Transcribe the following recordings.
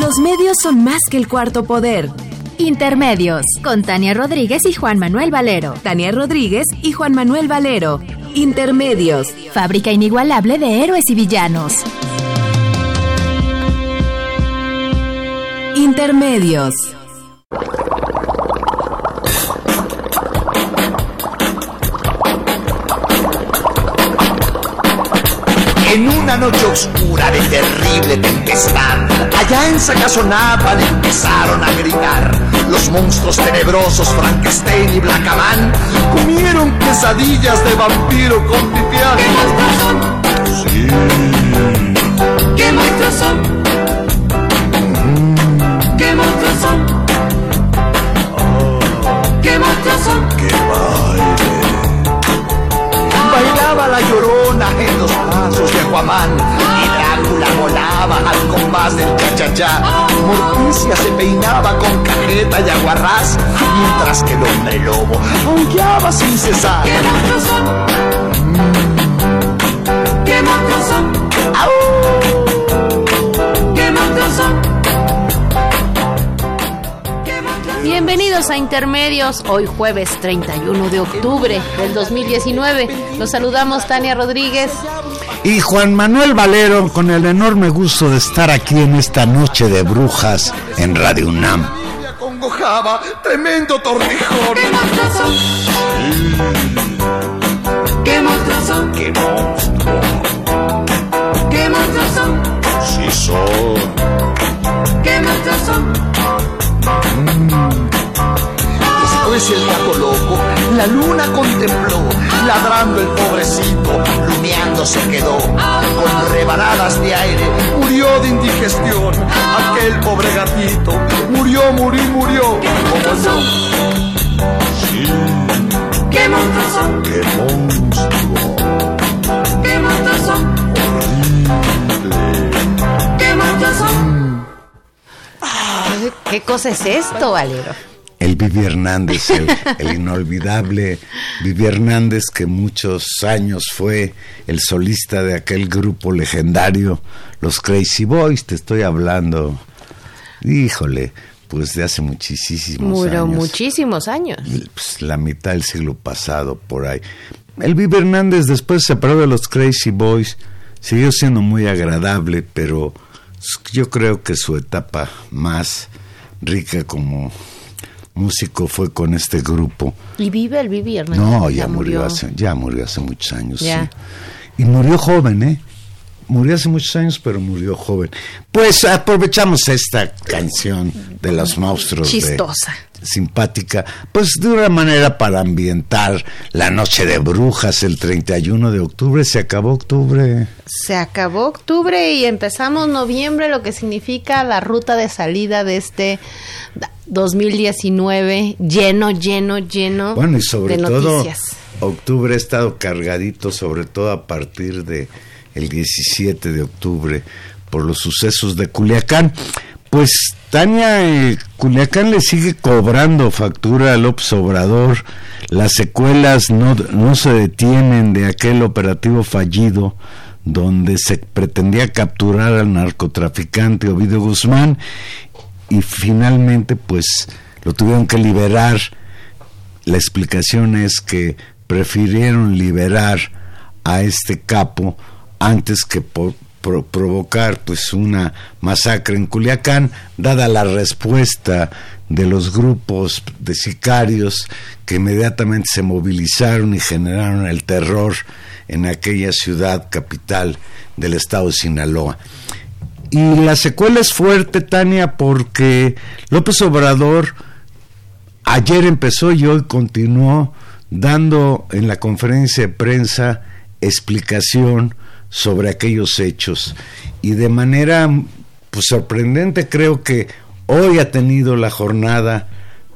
Los medios son más que el cuarto poder. Intermedios, con Tania Rodríguez y Juan Manuel Valero. Tania Rodríguez y Juan Manuel Valero. Intermedios. Fábrica inigualable de héroes y villanos. Intermedios. En una noche oscura de terrible tempestad, allá en Sacazonapan empezaron a gritar. Los monstruos tenebrosos Frankenstein y Blackaman comieron quesadillas de vampiro con pipián. ¿Qué monstruos son? Sí. ¿Qué monstruos son? ¿Qué monstruos son? ¿Qué monstruos son? ¡Qué baile! Bailaba la llorona en los pasos de Aquaman al compás del cha-cha-cha. Morticia se peinaba con cajeta y aguarrás, mientras que el hombre lobo aullaba sin cesar. ¿Qué monstruos son? ¿Qué monstruos son? ¿Qué monstruos son? Bienvenidos a Intermedios, hoy jueves 31 de octubre del 2019. Los saludamos Tania Rodríguez. Y Juan Manuel Valero, con el enorme gusto de estar aquí en esta noche de brujas en Radio UNAM. Me acongojaba, tremendo torrijón. ¿Qué monstruos son? ¿Qué monstruos son? ¡Qué monstruo! ¿Qué monstruos son? Sí son. ¿Qué monstruos Después el gato loco, la luna contempló, ladrando el pobrecito, luneando se quedó. Con rebanadas de aire, murió de indigestión. Aquel pobre gatito, murió, murió, murió. ¿Cómo no? Sí, ¿Qué monstruos son? qué monstruo. ¿Qué monstruos son? ¿Qué monstruos son? ¿Qué cosa es esto, Valero? El Vivi Hernández, el, el inolvidable Vivi Hernández que muchos años fue el solista de aquel grupo legendario, los Crazy Boys, te estoy hablando, híjole, pues de hace muchísimos Murió años. muchísimos años. pues, la mitad del siglo pasado, por ahí. El Vivi Hernández después se separó de los Crazy Boys, siguió siendo muy agradable, pero yo creo que su etapa más rica como músico fue con este grupo. ¿Y vive el Vivi Hernández? No, ya, murió hace, ya murió hace muchos años. Ya. sí. Y murió joven, ¿eh? Murió hace muchos años, pero murió joven. Pues aprovechamos esta canción de los monstruos. de- Chistosa. simpática, pues de una manera para ambientar la noche de brujas el 31 de octubre. Se acabó octubre. Se acabó octubre y empezamos noviembre, lo que significa la ruta de salida de este 2019 lleno, lleno, lleno Bueno, y sobre de todo, noticias. octubre ha estado cargadito, sobre todo a partir de el 17 de octubre, por los sucesos de Culiacán. Pues Tania, eh, Culiacán le sigue cobrando factura a López Obrador. Las secuelas no, no se detienen de aquel operativo fallido donde se pretendía capturar al narcotraficante Ovidio Guzmán y finalmente pues lo tuvieron que liberar. La explicación es que prefirieron liberar a este capo antes que provocar pues una masacre en Culiacán, dada la respuesta de los grupos de sicarios que inmediatamente se movilizaron y generaron el terror en aquella ciudad capital del estado de Sinaloa. Y la secuela es fuerte, Tania, porque López Obrador ayer empezó y hoy continuó dando en la conferencia de prensa explicación sobre aquellos hechos. Y de manera pues, sorprendente creo que hoy ha tenido la jornada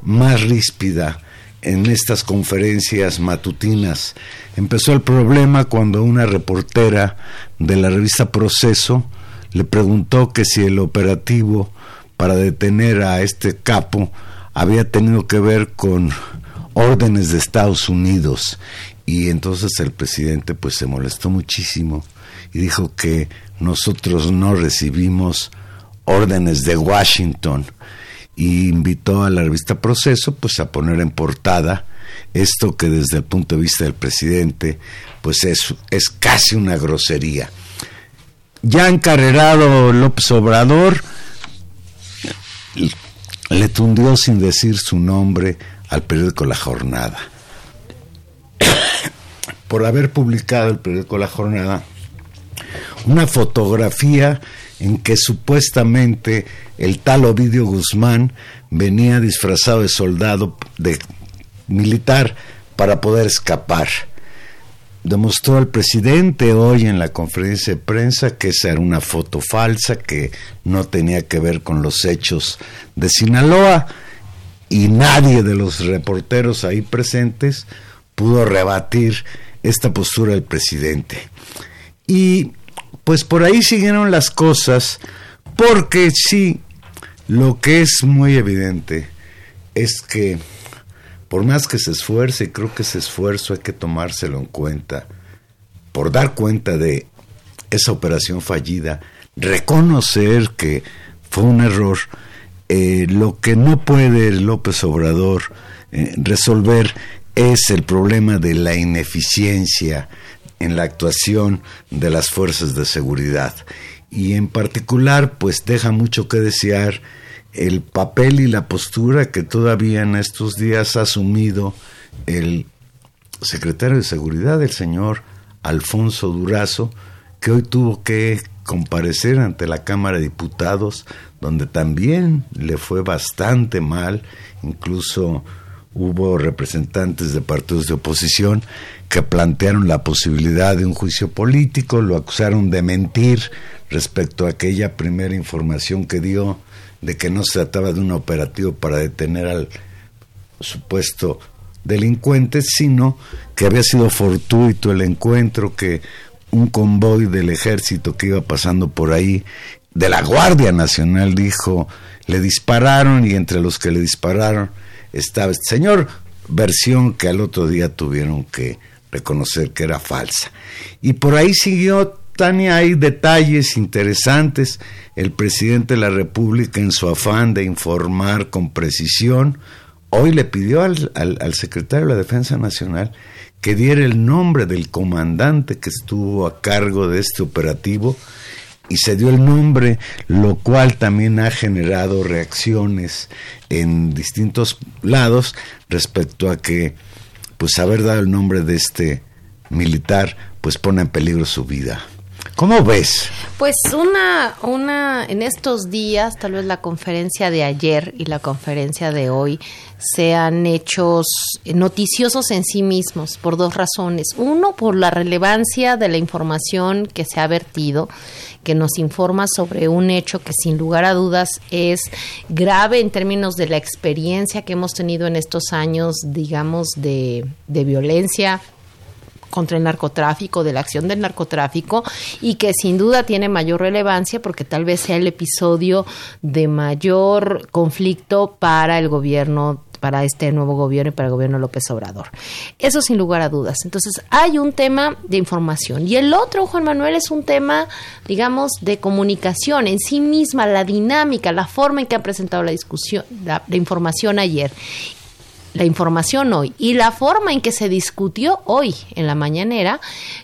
más ríspida en estas conferencias matutinas. Empezó el problema cuando una reportera de la revista Proceso le preguntó que si el operativo para detener a este capo había tenido que ver con órdenes de Estados Unidos y entonces el presidente pues se molestó muchísimo y dijo que nosotros no recibimos órdenes de Washington y invitó a la revista Proceso pues a poner en portada esto que desde el punto de vista del presidente pues es, es casi una grosería. Ya encarrerado López Obrador le tundió sin decir su nombre al periódico La Jornada. Por haber publicado el periódico La Jornada una fotografía en que supuestamente el tal Ovidio Guzmán venía disfrazado de soldado de militar para poder escapar. Demostró el presidente hoy en la conferencia de prensa que esa era una foto falsa, que no tenía que ver con los hechos de Sinaloa y nadie de los reporteros ahí presentes pudo rebatir esta postura del presidente. Y pues por ahí siguieron las cosas, porque sí, lo que es muy evidente es que por más que se esfuerce, creo que ese esfuerzo hay que tomárselo en cuenta, por dar cuenta de esa operación fallida, reconocer que fue un error, eh, lo que no puede López Obrador eh, resolver es el problema de la ineficiencia en la actuación de las fuerzas de seguridad. Y en particular, pues deja mucho que desear el papel y la postura que todavía en estos días ha asumido el secretario de Seguridad, el señor Alfonso Durazo, que hoy tuvo que comparecer ante la Cámara de Diputados, donde también le fue bastante mal, incluso hubo representantes de partidos de oposición que plantearon la posibilidad de un juicio político, lo acusaron de mentir respecto a aquella primera información que dio de que no se trataba de un operativo para detener al supuesto delincuente, sino que había sido fortuito el encuentro, que un convoy del ejército que iba pasando por ahí, de la Guardia Nacional, dijo, le dispararon y entre los que le dispararon estaba este señor, versión que al otro día tuvieron que reconocer que era falsa. Y por ahí siguió Tania, hay detalles interesantes. El presidente de la República, en su afán de informar con precisión, hoy le pidió al, al, secretario de la Defensa Nacional que diera el nombre del comandante que estuvo a cargo de este operativo y se dio el nombre, lo cual también ha generado reacciones en distintos lados respecto a que pues haber dado el nombre de este militar pues pone en peligro su vida. ¿Cómo ves? Pues una, una, en estos días, tal vez la conferencia de ayer y la conferencia de hoy sean hechos noticiosos en sí mismos por dos razones. Uno, por la relevancia de la información que se ha vertido, que nos informa sobre un hecho que sin lugar a dudas es grave en términos de la experiencia que hemos tenido en estos años, digamos, de, de violencia contra el narcotráfico, de la acción del narcotráfico y que sin duda tiene mayor relevancia porque tal vez sea el episodio de mayor conflicto para el gobierno para este nuevo gobierno y para el gobierno López Obrador. Eso sin lugar a dudas. Entonces, hay un tema de información. Y el otro, Juan Manuel, es un tema, digamos, de comunicación en sí misma, la dinámica, la forma en que ha presentado la discusión, la información ayer la información hoy y la forma en que se discutió hoy en la mañanera,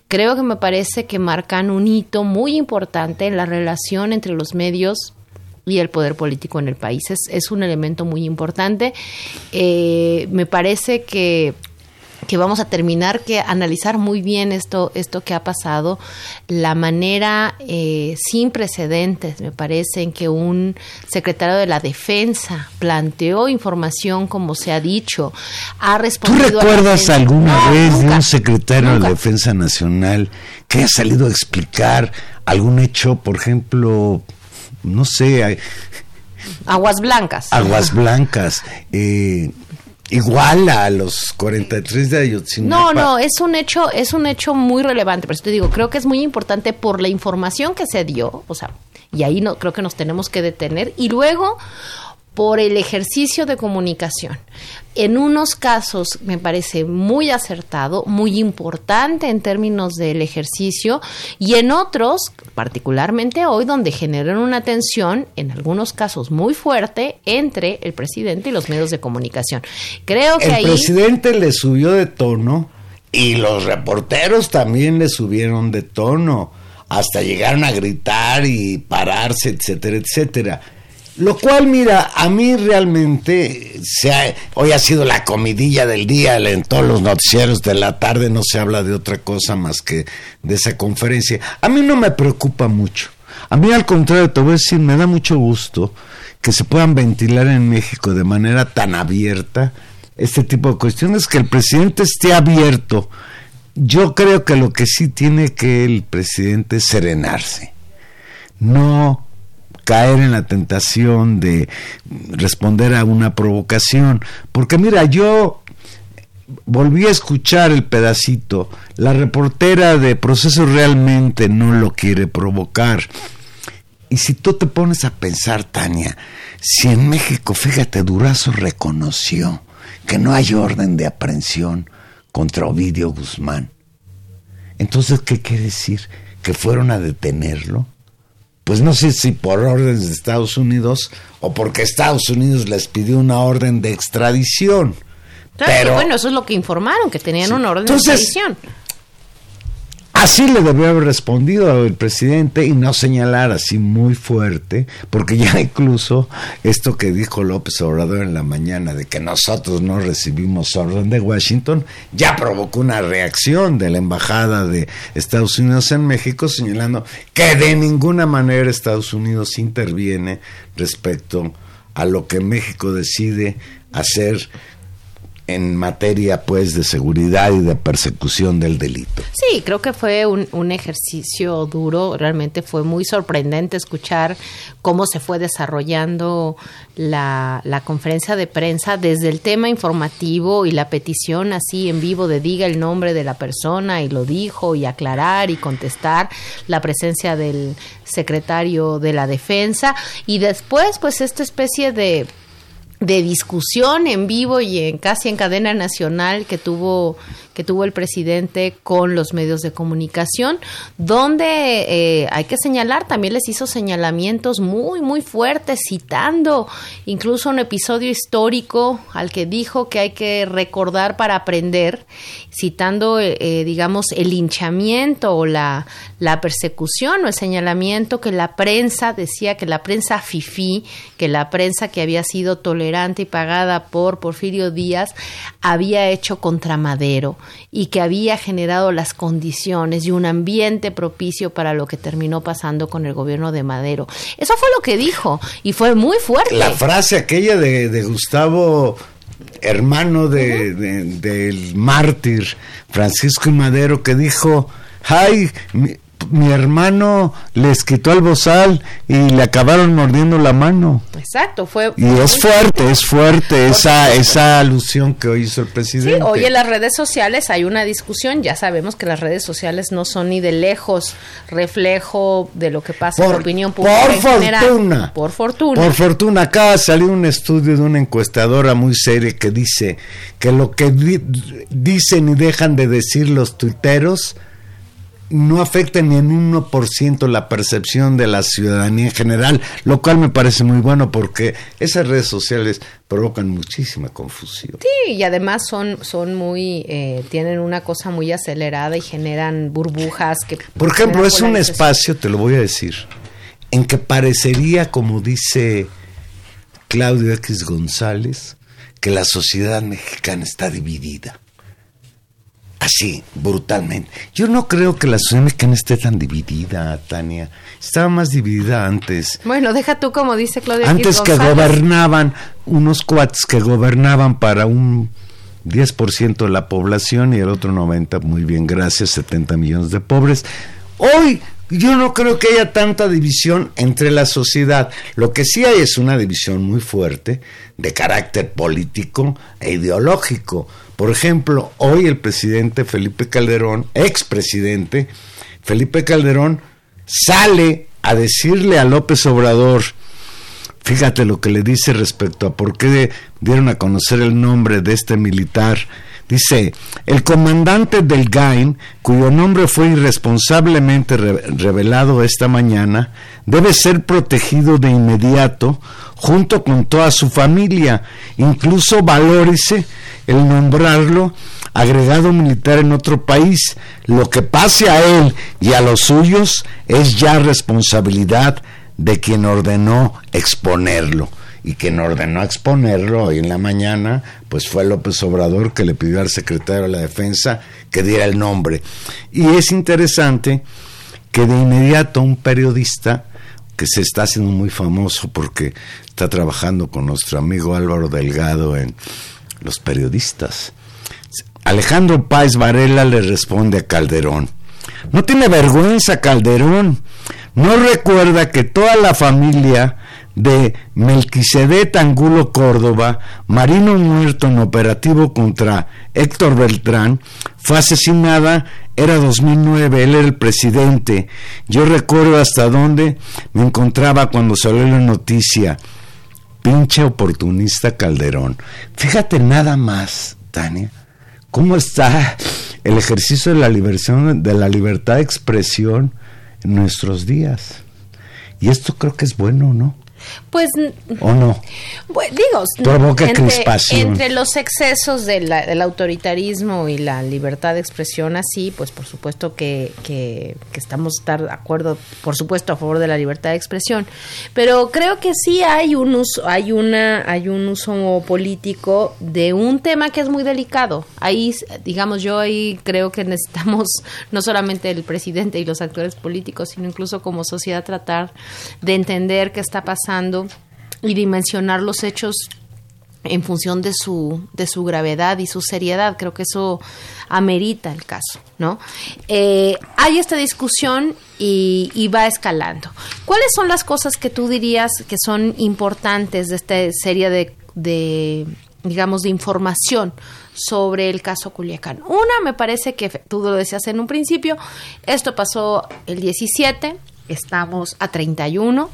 creo que me parece que marcan un hito muy importante en la relación entre los medios y el poder político en el país. Es, un elemento muy importante. Eh, me parece que que vamos a terminar que analizar muy bien esto, esto que ha pasado, la manera eh, sin precedentes, me parece, en que un secretario de la Defensa planteó información como se ha dicho, ha respondido. ¿Tú recuerdas alguna vez de un secretario de la Defensa Nacional que haya salido a explicar algún hecho, por ejemplo, no sé, Aguas blancas. Aguas Blancas. eh, igual a los 43 de No, Ayotzinapa. no, es un hecho, es un hecho muy relevante. Por eso te digo, creo que es muy importante por la información que se dio, o sea, y ahí no creo que nos tenemos que detener. Y luego por el ejercicio de comunicación. En unos casos me parece muy acertado, muy importante en términos del ejercicio, y en otros, particularmente hoy, donde generan una tensión, en algunos casos muy fuerte, entre el presidente y los medios de comunicación. Creo que El ahí... presidente le subió de tono y los reporteros también le subieron de tono. Hasta llegaron a gritar y pararse, etcétera, etcétera. Lo cual, mira, a mí realmente, se ha- hoy ha sido la comidilla del día, en todos los noticieros de la tarde no se habla de otra cosa más que de esa conferencia. A mí no me preocupa mucho. A mí al contrario, te voy a decir, me da mucho gusto que se puedan ventilar en México de manera tan abierta este tipo de cuestiones, que el presidente esté abierto. Yo creo que lo que sí tiene que el presidente es serenarse. No caer en la tentación de responder a una provocación. Porque mira, yo volví a escuchar el pedacito. La reportera de Proceso realmente no lo quiere provocar. Y si tú te pones a pensar, Tania, si en México, fíjate, Durazo reconoció que no hay orden de aprehensión contra Ovidio Guzmán. Entonces, ¿qué quiere decir? ¿Que fueron a detenerlo? Pues no sé si por órdenes de Estados Unidos o porque Estados Unidos les pidió una orden de extradición. Claro, Pero bueno, eso es lo que informaron, que tenían Sí. una orden Entonces, de extradición. Así le debió haber respondido el presidente y no señalar así muy fuerte, porque ya incluso esto que dijo López Obrador en la mañana de que nosotros no recibimos orden de Washington, ya provocó una reacción de la Embajada de Estados Unidos en México señalando que de ninguna manera Estados Unidos interviene respecto a lo que México decide hacer en materia pues de seguridad y de persecución del delito. Sí, creo que fue un, un ejercicio duro, realmente fue muy sorprendente escuchar cómo se fue desarrollando la, la conferencia de prensa desde el tema informativo y la petición así en vivo de diga el nombre de la persona y lo dijo y aclarar y contestar la presencia del secretario de la defensa y después pues esta especie de de discusión en vivo y en casi en cadena nacional que tuvo que tuvo el presidente con los medios de comunicación, donde eh, hay que señalar, también les hizo señalamientos muy, muy fuertes, citando incluso un episodio histórico al que dijo que hay que recordar para aprender, citando, eh, digamos, el linchamiento o la, la persecución o el señalamiento que la prensa decía que la prensa fifí, que la prensa que había sido tolerante y pagada por Porfirio Díaz había hecho contra Madero y que había generado las condiciones y un ambiente propicio para lo que terminó pasando con el gobierno de Madero. Eso fue lo que dijo y fue muy fuerte. La frase aquella de, de Gustavo, hermano de, de- del mártir Francisco y Madero, que dijo, ay, mi, mi hermano les quitó el bozal y le acabaron mordiendo la mano. Exacto, fue Y es fuerte, es fuerte esa, esa alusión que hoy hizo el Sí, presidente. hoy en las redes sociales hay una discusión, ya sabemos que las redes sociales no son ni de lejos reflejo de lo que pasa en la opinión pública por en general. fortuna. Por fortuna. Por fortuna. Acaba de salir un estudio de una encuestadora muy seria que dice que lo que di- dicen y dejan de decir los tuiteros no afecta ni en 1% la percepción de la ciudadanía en general, lo cual me parece muy bueno porque esas redes sociales provocan muchísima confusión. Sí, y además son, son muy, eh, tienen una cosa muy acelerada y generan burbujas que... Por ejemplo, es un espacio, te lo voy a decir, en que parecería, como dice Claudio X González, que la sociedad mexicana está dividida. Así, brutalmente. Yo no creo que la sociedad mexicana esté tan dividida, Tania. Estaba más dividida antes. Bueno, deja tú como dice Claudia Antes que gobernaban unos cuates que gobernaban para un 10% de la población y el otro 90, muy bien, gracias, 70 millones de pobres. Hoy yo no creo que haya tanta división entre la sociedad. Lo que sí hay es una división muy fuerte de carácter político e ideológico. Por ejemplo, hoy el presidente Felipe Calderón, expresidente Felipe Calderón, sale a decirle a López Obrador, fíjate lo que le dice respecto a por qué dieron a conocer el nombre de este militar Dice, el comandante del GAIN, cuyo nombre fue irresponsablemente revelado esta mañana, debe ser protegido de inmediato junto con toda su familia. Incluso valórese el nombrarlo agregado militar en otro país. Lo que pase a él y a los suyos es ya responsabilidad de quien ordenó exponerlo y quien ordenó exponerlo hoy en la mañana, pues fue López Obrador que le pidió al secretario de la Defensa que diera el nombre. Y es interesante que de inmediato un periodista que se está haciendo muy famoso porque está trabajando con nuestro amigo Álvaro Delgado en Los Periodistas. Alejandro Páez Varela le responde a Calderón. No tiene vergüenza Calderón. No recuerda que toda la familia de Melquisedec Angulo Córdoba, marino muerto en operativo contra Héctor Beltrán, fue asesinada, era 2009, él era el presidente. Yo recuerdo hasta dónde me encontraba cuando salió la noticia. Pinche oportunista Calderón. Fíjate nada más, Tania, cómo está el ejercicio de la, liberación, de la libertad de expresión en nuestros días. Y esto creo que es bueno, ¿no? Pues. ¿O no? digo, Provoca entre, crispación. entre los excesos del autoritarismo y la libertad de expresión, así, pues por supuesto que, que, estamos estar de acuerdo, por supuesto, a favor de la libertad de expresión. Pero creo que sí hay un uso, hay una, hay un uso político de un tema que es muy delicado. Ahí, digamos, yo ahí creo que necesitamos no solamente el presidente y los actores políticos, sino incluso como sociedad tratar de entender qué está pasando y dimensionar los hechos en función de su, de su gravedad y su seriedad. Creo que eso amerita el caso, ¿no? Eh, hay esta discusión y, va escalando. ¿Cuáles son las cosas que tú dirías que son importantes de esta serie de, de digamos, de información sobre el caso Culiacán? Una, me parece que tú lo decías en un principio, esto pasó el 17, estamos a 31,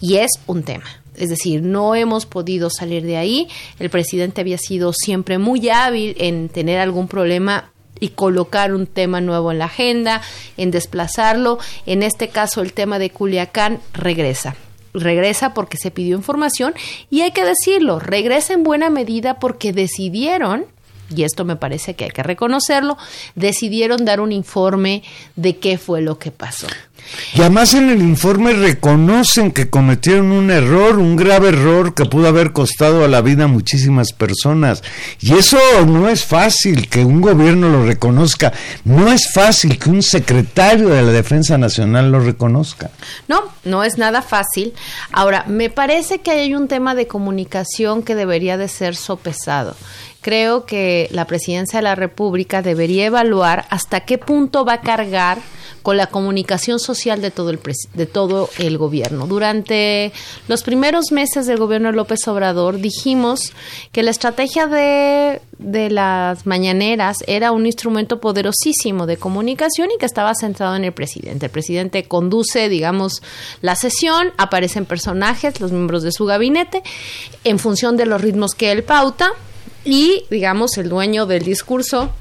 y es un tema. Es decir, no hemos podido salir de ahí. El presidente había sido siempre muy hábil en tener algún problema y colocar un tema nuevo en la agenda, en desplazarlo. En este caso, el tema de Culiacán regresa. Regresa porque se pidió información y hay que decirlo, regresa en buena medida porque decidieron y esto me parece que hay que reconocerlo, decidieron dar un informe de qué fue lo que pasó. Y además en el informe reconocen que cometieron un error, un grave error que pudo haber costado a la vida a muchísimas personas. Y eso no es fácil que un gobierno lo reconozca, no es fácil que un secretario de la Defensa Nacional lo reconozca. No, no es nada fácil. Ahora, me parece que hay un tema de comunicación que debería de ser sopesado creo que la presidencia de la República debería evaluar hasta qué punto va a cargar con la comunicación social de todo el de todo el gobierno. Durante los primeros meses del gobierno de López Obrador dijimos que la estrategia de, de las mañaneras era un instrumento poderosísimo de comunicación y que estaba centrado en el presidente. El presidente conduce, digamos, la sesión, aparecen personajes, los miembros de su gabinete, en función de los ritmos que él pauta y, digamos, el dueño del discurso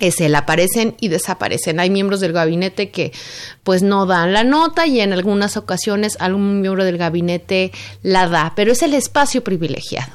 es el aparecen y desaparecen. Hay miembros del gabinete que pues no dan la nota y en algunas ocasiones algún miembro del gabinete la da, pero es el espacio privilegiado.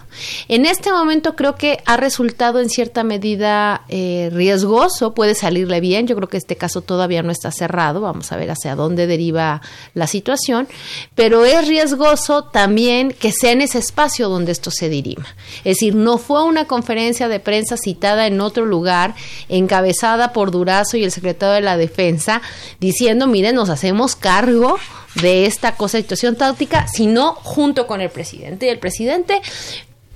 En este momento creo que ha resultado en cierta medida eh, riesgoso, puede salirle bien, yo creo que este caso todavía no está cerrado, vamos a ver hacia dónde deriva la situación, pero es riesgoso también que sea en ese espacio donde esto se dirima. Es decir, no fue una conferencia de prensa citada en otro lugar, encabezada por Durazo y el secretario de la Defensa, diciendo, miren, nos hacemos cargo de esta cosa, situación táctica, sino junto con el presidente. Y el presidente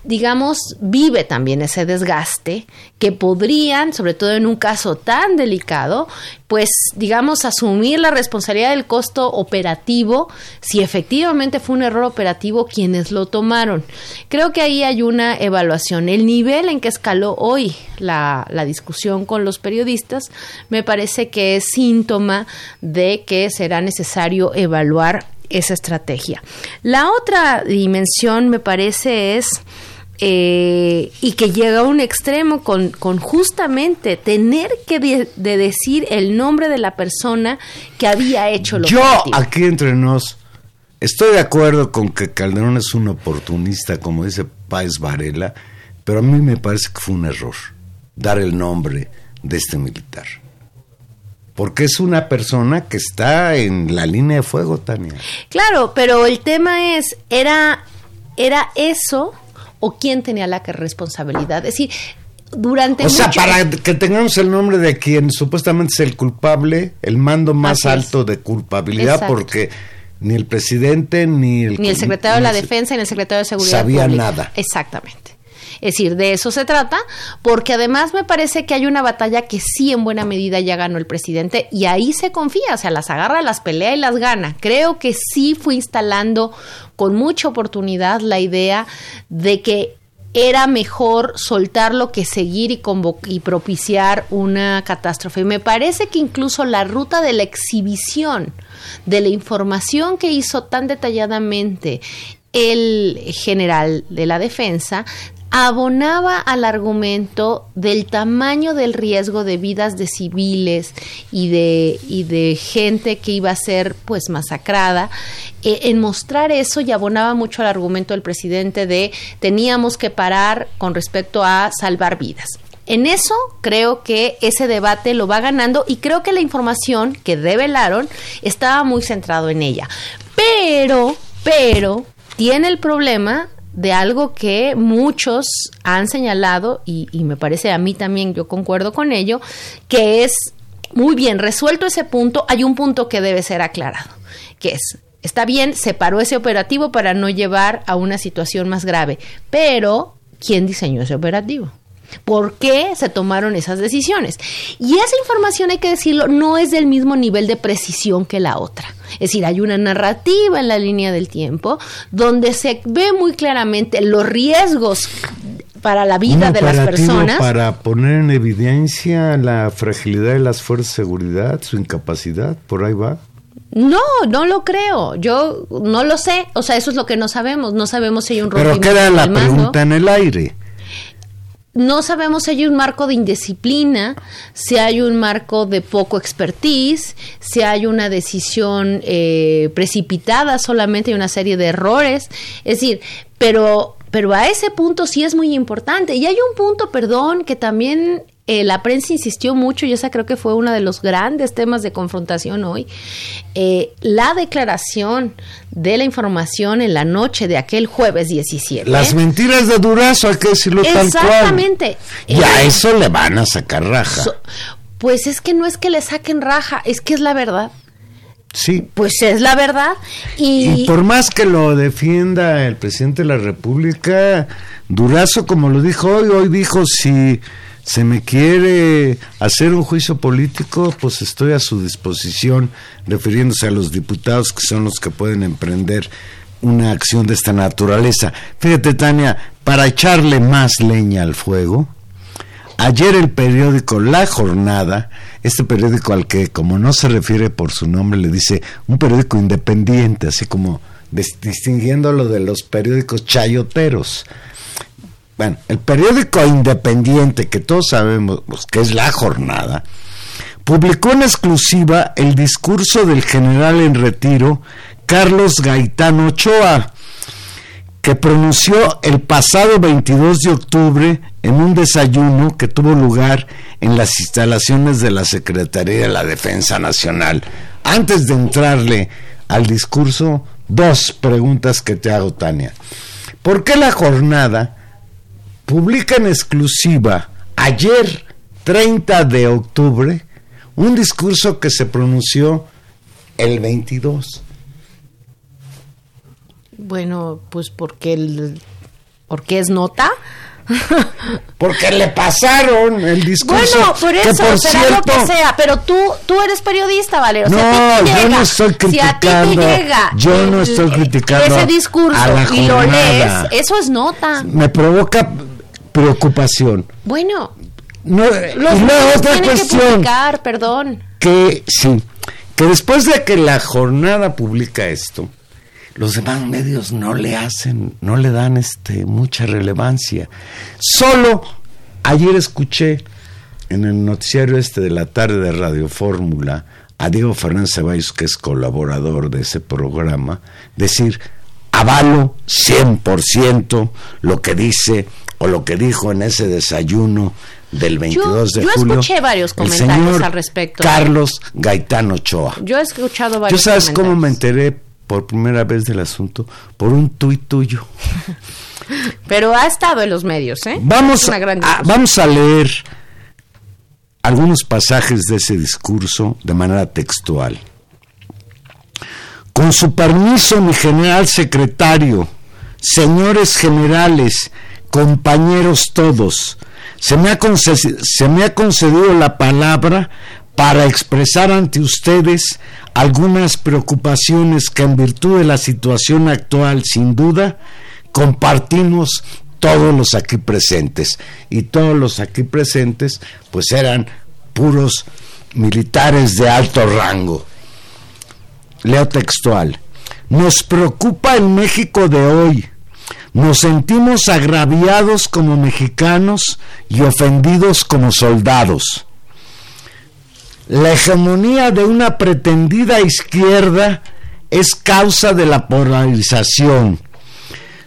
digamos, vive también ese desgaste que podrían, sobre todo en un caso tan delicado, pues, digamos, asumir la responsabilidad del costo operativo si efectivamente fue un error operativo quienes lo tomaron. Creo que ahí hay una evaluación. El nivel en que escaló hoy la, la discusión con los periodistas me parece que es síntoma de que será necesario evaluar esa estrategia. La otra dimensión me parece es eh, y que llega a un extremo con, con justamente tener que de, de decir el nombre de la persona que había hecho lo Yo, aquí entre nos, estoy de acuerdo con que Calderón es un oportunista, como dice Páez Varela, pero a mí me parece que fue un error dar el nombre de este militar. Porque es una persona que está en la línea de fuego, Tania. Claro, pero el tema es, ¿era, era eso o quién tenía la responsabilidad? Es decir, durante O sea, para que tengamos el nombre de quien supuestamente es el culpable, el mando más alto de culpabilidad, Exacto. porque ni el presidente ni el, ni el secretario de la el- Defensa ni el secretario de Seguridad Sabía Pública. nada. Exactamente. Es decir, de eso se trata, porque además me parece que hay una batalla que sí en buena medida ya ganó el presidente y ahí se confía, o sea, las agarra, las pelea y las gana. Creo que sí fue instalando con mucha oportunidad la idea de que era mejor soltarlo que seguir y, y propiciar una catástrofe. Y me parece que incluso la ruta de la exhibición de la información que hizo tan detalladamente el general de la defensa abonaba al argumento del tamaño del riesgo de vidas de civiles y de, y de gente que iba a ser pues masacrada, eh, en mostrar eso y abonaba mucho al argumento del presidente de teníamos que parar con respecto a salvar vidas. En eso creo que ese debate lo va ganando y creo que la información que revelaron estaba muy centrado en ella. Pero, pero, tiene el problema de algo que muchos han señalado y, me parece a mí también, yo concuerdo con ello, que es muy bien resuelto ese punto, hay un punto que debe ser aclarado, que es, está bien, se paró ese operativo para no llevar a una situación más grave, pero ¿quién diseñó ese operativo? ¿Por qué se tomaron esas decisiones? Y esa información, hay que decirlo, no es del mismo nivel de precisión que la otra. Es decir, hay una narrativa en la línea del tiempo donde se ve muy claramente los riesgos para la vida de las personas. para poner en evidencia la fragilidad de las fuerzas de seguridad, su incapacidad, por ahí va. No, no lo creo. Yo no lo sé. O sea, eso es lo que no sabemos. No sabemos si hay un Pero rompimiento queda la del pregunta en el aire. No sabemos si hay un marco de indisciplina, si hay un marco de poco expertise, si hay una decisión eh, precipitada solamente y una serie de errores. Es decir, pero, pero a ese punto sí es muy importante. Y hay un punto, perdón, que también eh, la prensa insistió mucho, y esa creo que fue uno de los grandes temas de confrontación hoy, eh, la declaración de la información en la noche de aquel jueves 17. Las mentiras de Durazo, hay que decirlo tal cual. Exactamente. Y a Eh, eso le van a sacar raja. so- pues es que no es que le saquen raja, es que es la verdad. sí. Pues es la verdad. Y, Y por más que lo defienda el presidente de la República, Durazo, como lo dijo hoy, hoy dijo, si se me quiere hacer un juicio político, pues estoy a su disposición, refiriéndose a los diputados que son los que pueden emprender una acción de esta naturaleza. Fíjate, Tania, para echarle más leña al fuego, Ayer el periódico La Jornada, este periódico al que como no se refiere por su nombre le dice un periódico independiente, así como dis- distinguiéndolo de los periódicos chayoteros. Bueno, el periódico independiente que todos sabemos pues, que es La Jornada, publicó en exclusiva el discurso del general en retiro Carlos Gaitán Ochoa, que pronunció el pasado 22 de octubre en un desayuno que tuvo lugar en las instalaciones de la Secretaría de la Defensa Nacional. Antes de entrarle al discurso, dos preguntas que te hago, Tania. ¿Por qué la jornada publica en exclusiva ayer, 30 de octubre, un discurso que se pronunció el 22? bueno, pues porque el porque es nota. Porque le pasaron el discurso. Bueno, por que eso, por será cierto, lo que sea, pero tú, tú eres periodista, Valero. No, si a ti te yo no estoy Si a ti criticando, te llega yo no estoy criticando ese discurso a la y lo lees, eso es nota. me provoca preocupación. Bueno, No, los otra que cuestión publicar, perdón. que sí, que después de que la jornada publica esto, los demás medios no le hacen, no le dan este mucha relevancia. Solo ayer escuché en el noticiario este de la tarde de Radio Fórmula a Diego Fernández Ceballos, que es colaborador de ese programa, decir avalo 100% lo que dice o lo que dijo en ese desayuno del 22 de yo julio. escuché varios el comentarios señor al respecto. Carlos Gaitán Ochoa. Yo he escuchado ¿Yo varios sabes cómo me enteré por primera vez del asunto? Por un tuit tuyo. Pero ha estado en los medios, ¿eh? A, vamos a leer algunos pasajes de ese discurso de manera textual. Con su permiso, mi general secretario, señores generales, compañeros todos, se me, ha concedido la palabra para expresar ante ustedes algunas preocupaciones que en virtud de la situación actual, sin duda, compartimos todos los aquí presentes. Y todos los aquí presentes, pues eran puros militares de alto rango. Leo textual. Nos preocupa el México de hoy. Nos sentimos agraviados como mexicanos y ofendidos como soldados. La hegemonía de una pretendida izquierda es causa de la polarización.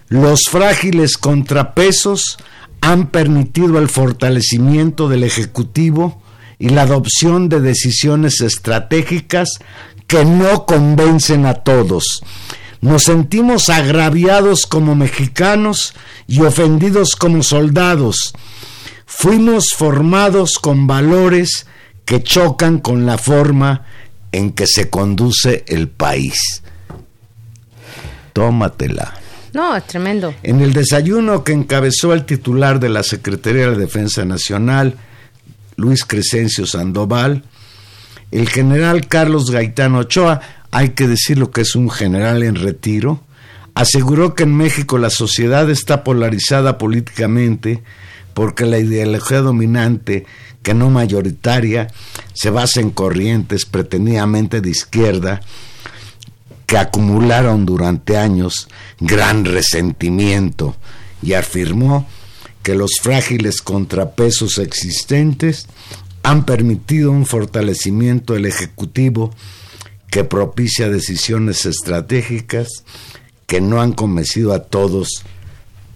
Los frágiles contrapesos han permitido el fortalecimiento del Ejecutivo y la adopción de decisiones estratégicas que no convencen a todos. Nos sentimos agraviados como mexicanos y ofendidos como soldados. Fuimos formados con valores que chocan con la forma en que se conduce el país. Tómatela. No, es tremendo. En el desayuno que encabezó el titular de la Secretaría de Defensa Nacional, Luis Crescencio Sandoval, el general Carlos Gaitán Ochoa, hay que decirlo que es un general en retiro, aseguró que en México la sociedad está polarizada políticamente porque la ideología dominante, que no mayoritaria, se basa en corrientes pretendidamente de izquierda, que acumularon durante años gran resentimiento y afirmó que los frágiles contrapesos existentes han permitido un fortalecimiento del Ejecutivo que propicia decisiones estratégicas que no han convencido a todos,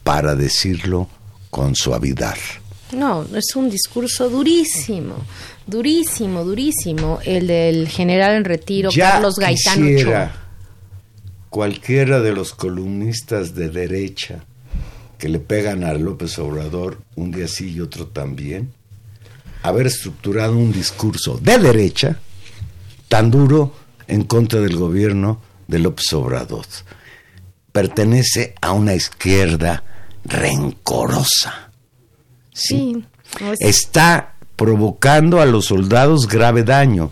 para decirlo con suavidad. No, es un discurso durísimo, durísimo, durísimo. El del general en retiro, Ya Carlos Gaitán Ochoa. cualquiera de los columnistas de derecha que le pegan a López Obrador un día sí y otro también, haber estructurado un discurso de derecha tan duro en contra del gobierno de López Obrador. Pertenece a una izquierda rencorosa. Sí. es- Está provocando a los soldados grave daño.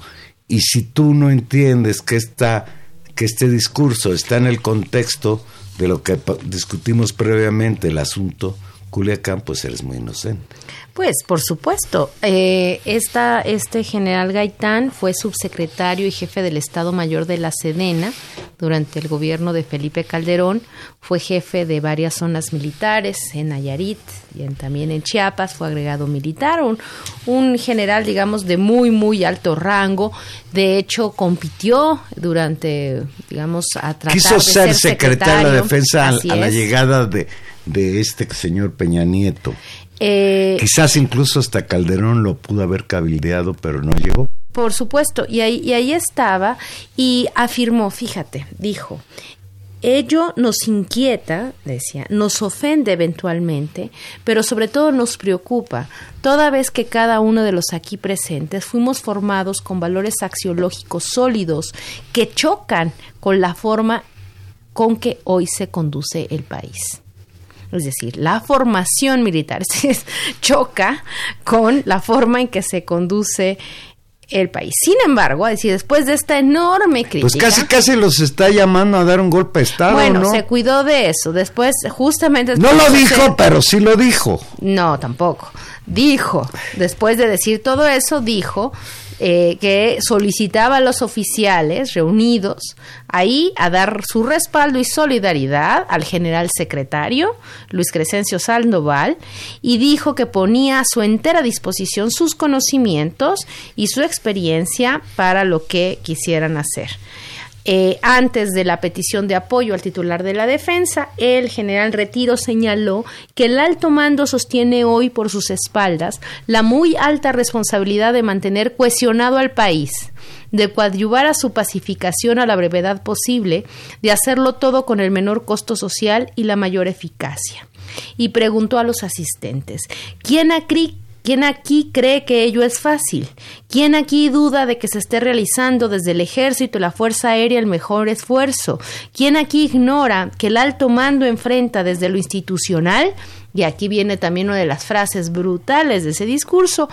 Y si tú no entiendes que, esta, que este discurso está en el contexto de lo que discutimos previamente, el asunto Culiacán, pues eres muy inocente. Pues, por supuesto. Eh, esta, este general Gaitán fue subsecretario y jefe del Estado Mayor de la Sedena durante el gobierno de Felipe Calderón. Fue jefe de varias zonas militares en Nayarit y en- también en Chiapas. Fue agregado militar, un, un general, digamos, de muy, muy alto rango. De hecho, compitió durante, digamos, a tratar Quiso de ser ser secretario de defensa a, a la llegada de, de este señor Peña Nieto. Eh, Quizás incluso hasta Calderón lo pudo haber cabildeado, pero no llegó. Por supuesto, y ahí, y ahí estaba y afirmó, fíjate, dijo, ello nos inquieta, decía, nos ofende eventualmente, pero sobre todo nos preocupa, toda vez que cada uno de los aquí presentes fuimos formados con valores axiológicos sólidos que chocan con la forma con que hoy se conduce el país. Es decir, la formación militar choca con la forma en que se conduce el país. Sin embargo, decir, después de esta enorme crítica... Pues casi, casi los está llamando a dar un golpe de Estado, Bueno, se cuidó de eso. Después, justamente... No lo dijo, pero sí lo dijo. No, tampoco. Dijo, después de decir todo eso, dijo eh, que solicitaba a los oficiales reunidos ahí a dar su respaldo y solidaridad al general secretario Luis Crescencio Sandoval y dijo que ponía a su entera disposición sus conocimientos y su experiencia para lo que quisieran hacer. Eh, antes de la petición de apoyo al titular de la defensa, el general Retiro señaló que el alto mando sostiene hoy por sus espaldas la muy alta responsabilidad de mantener cohesionado al país, de coadyuvar a su pacificación a la brevedad posible, de hacerlo todo con el menor costo social y la mayor eficacia. Y preguntó a los asistentes, ¿quién ha, ¿Quién aquí cree que ello es fácil? ¿Quién aquí duda de que se esté realizando desde el ejército la Fuerza Aérea el mejor esfuerzo? ¿Quién aquí ignora que el alto mando enfrenta desde lo institucional? Y aquí viene también una de las frases brutales de ese discurso.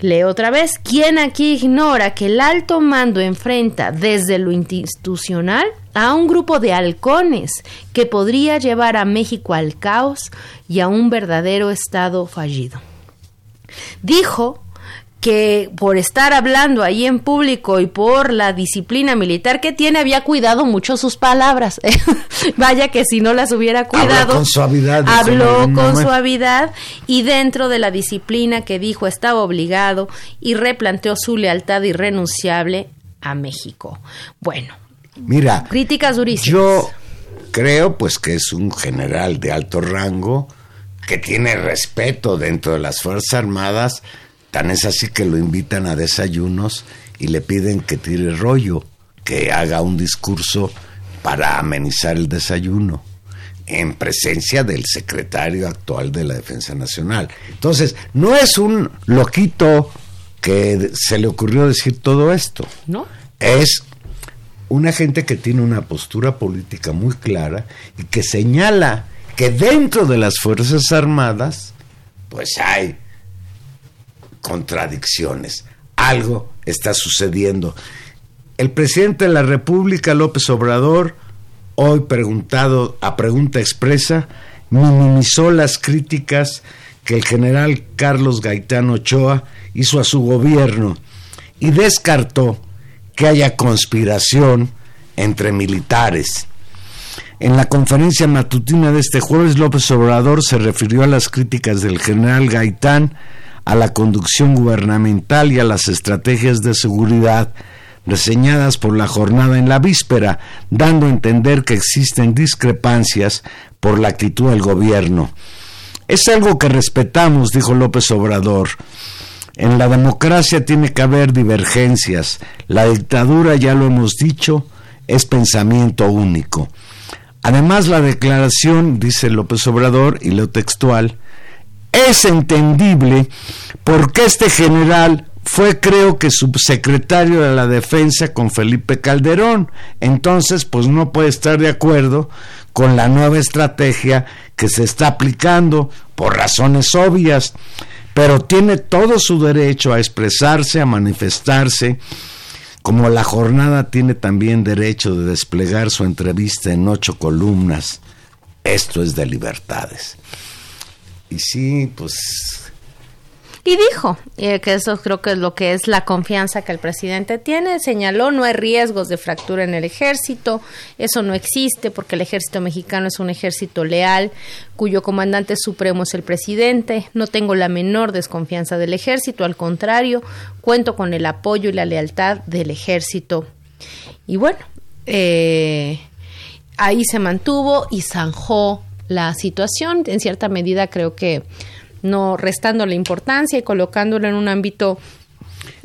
Leo otra vez, ¿quién aquí ignora que el alto mando enfrenta desde lo institucional a un grupo de halcones que podría llevar a México al caos y a un verdadero estado fallido? Dijo que por estar hablando ahí en público y por la disciplina militar que tiene, había cuidado mucho sus palabras. Vaya que si no las hubiera cuidado. Habló con suavidad. Habló con suavidad y dentro de la disciplina que dijo estaba obligado y replanteó su lealtad irrenunciable a México. Bueno. Mira. Críticas durísimas. Yo creo pues que es un general de alto rango que tiene respeto dentro de las Fuerzas Armadas, tan es así que lo invitan a desayunos y le piden que tire rollo, que haga un discurso para amenizar el desayuno en presencia del secretario actual de la Defensa Nacional. Entonces, no es un loquito que se le ocurrió decir todo esto. No. Es una gente que tiene una postura política muy clara y que señala que dentro de las Fuerzas Armadas, pues hay contradicciones. Algo está sucediendo. El presidente de la República, López Obrador, hoy preguntado a pregunta expresa, minimizó las críticas que el general Carlos Gaitán Ochoa hizo a su gobierno y descartó que haya conspiración entre militares. En la conferencia matutina de este jueves, López Obrador se refirió a las críticas del general Gaitán a la conducción gubernamental y a las estrategias de seguridad reseñadas por la jornada en la víspera, dando a entender que existen discrepancias por la actitud del gobierno. Es algo que respetamos, dijo López Obrador. En la democracia tiene que haber divergencias. La dictadura, ya lo hemos dicho, es pensamiento único. Además, la declaración, dice López Obrador, y lo textual, es entendible porque este general fue creo que subsecretario de la defensa con Felipe Calderón. Entonces, pues no puede estar de acuerdo con la nueva estrategia que se está aplicando por razones obvias, pero tiene todo su derecho a expresarse, a manifestarse como la jornada tiene también derecho de desplegar su entrevista en ocho columnas, esto es de libertades. Y sí, pues y dijo eh, que eso creo que es lo que es la confianza que el presidente tiene. Señaló, no hay riesgos de fractura en el ejército, eso no existe porque el ejército mexicano es un ejército leal, cuyo comandante supremo es el presidente. No tengo la menor desconfianza del ejército, al contrario, cuento con el apoyo y la lealtad del ejército. Y bueno, eh, ahí se mantuvo y zanjó la situación. En cierta medida creo que no restando la importancia y colocándolo en un ámbito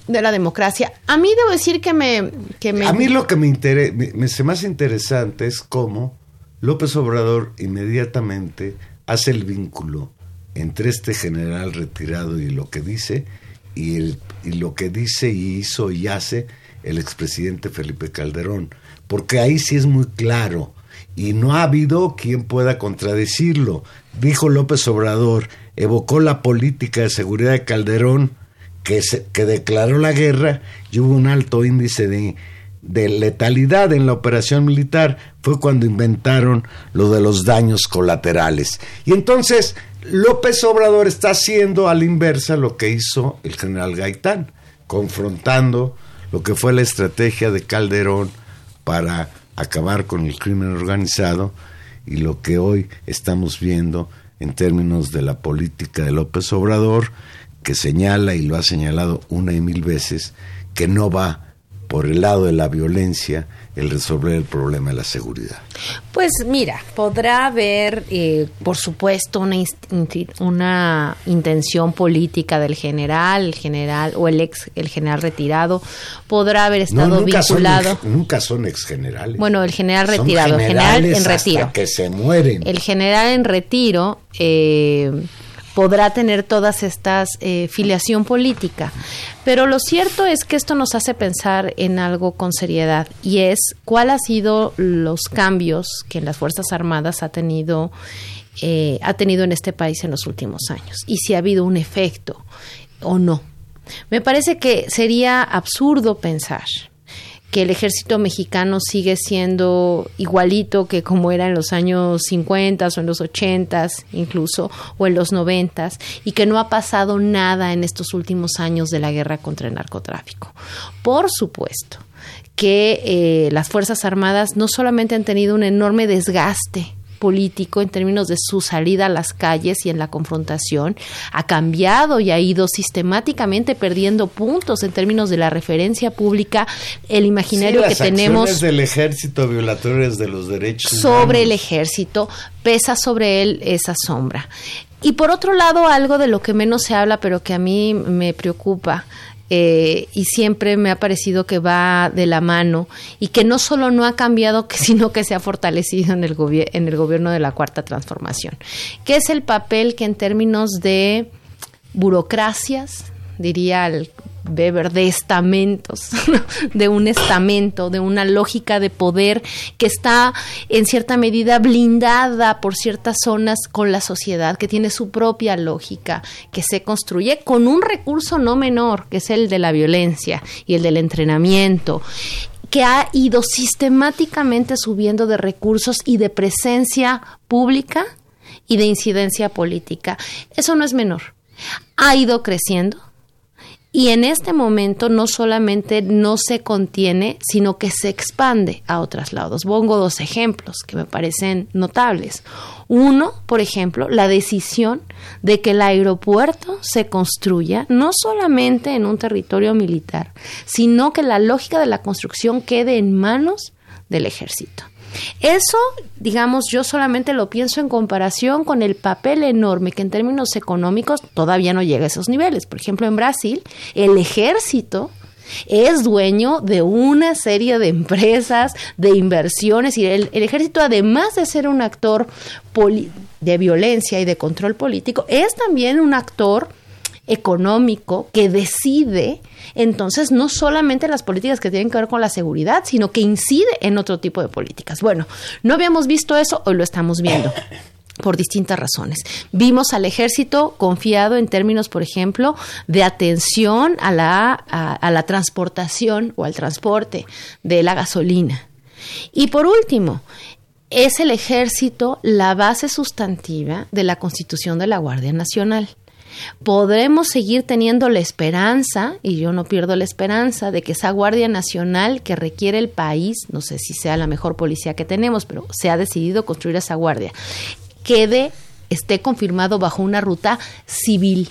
de la democracia. A mí debo decir que me... Que me... A mí lo que me, interesa, me, hace más interesante es cómo López Obrador inmediatamente hace el vínculo entre este general retirado y lo que dice, y, el, y lo que dice y hizo y hace el expresidente Felipe Calderón. Porque ahí sí es muy claro y no ha habido quien pueda contradecirlo. Dijo López Obrador, evocó la política de seguridad de Calderón, que, declaró la guerra y hubo un alto índice de, de letalidad en la operación militar. Fue cuando inventaron lo de los daños colaterales. Y entonces López Obrador está haciendo a la inversa lo que hizo el general Gaitán, confrontando lo que fue la estrategia de Calderón para acabar con el crimen organizado y lo que hoy estamos viendo en términos de la política de López Obrador, que señala y lo ha señalado una y mil veces, que no va por el lado de la violencia el resolver el problema de la seguridad? Pues mira, podrá haber, eh, por supuesto, una, una intención política del general, el general o el ex, el general retirado, podrá haber estado vinculado. nunca son ex generales. Bueno, el general retirado, el general en retiro. que se mueren. El general en retiro. Eh, podrá tener todas estas eh, filiación política. Pero lo cierto es que esto nos hace pensar en algo con seriedad y es cuál ha sido los cambios que las Fuerzas Armadas ha tenido, eh, ha tenido en este país en los últimos años y si ha habido un efecto o no. Me parece que sería absurdo pensar que el ejército mexicano sigue siendo igualito que como era en los años 50 o en los 80 incluso o en los 90 y que no ha pasado nada en estos últimos años de la guerra contra el narcotráfico. Por supuesto que eh, las Fuerzas Armadas no solamente han tenido un enorme desgaste político en términos de su salida a las calles y en la confrontación ha cambiado y ha ido sistemáticamente perdiendo puntos en términos de la referencia pública, el imaginario que tenemos del ejército violatorias de los derechos sobre el ejército pesa sobre él esa sombra. Y por otro lado, algo de lo que menos se habla, pero que a mí me preocupa, eh, y siempre me ha parecido que va de la mano y que no solo no ha cambiado, sino que se ha fortalecido en el, en el gobierno de la Cuarta Transformación, que es el papel que en términos de burocracias, diría el Weber, de estamentos, de un estamento, de una lógica de poder que está en cierta medida blindada por ciertas zonas con la sociedad, que tiene su propia lógica, que se construye con un recurso no menor, que es el de la violencia y el del entrenamiento que ha ido sistemáticamente subiendo de recursos y de presencia pública y de incidencia política. Eso no es menor. Ha ido creciendo, y en este momento no solamente no se contiene, sino que se expande a otros lados. Pongo dos ejemplos que me parecen notables. Uno, por ejemplo, la decisión de que el aeropuerto se construya no solamente en un territorio militar, sino que la lógica de la construcción quede en manos del ejército. Eso, digamos, yo solamente lo pienso en comparación con el papel enorme que en términos económicos todavía no llega a esos niveles. Por ejemplo, en Brasil, el ejército es dueño de una serie de empresas, de inversiones y el, ejército, además de ser un actor de violencia y de control político, es también un actor económico que decide entonces no solamente las políticas que tienen que ver con la seguridad, sino que incide en otro tipo de políticas. Bueno, no habíamos visto eso, hoy lo estamos viendo por distintas razones. Vimos al ejército confiado en términos, por ejemplo, de atención a la, a la transportación o al transporte de la gasolina. Y por último, es el ejército la base sustantiva de la constitución de la Guardia Nacional podremos seguir teniendo la esperanza, y yo no pierdo la esperanza, de que esa Guardia Nacional que requiere el país, no sé si sea la mejor policía que tenemos, pero se ha decidido construir esa Guardia, quede, esté confirmado bajo una ruta civil.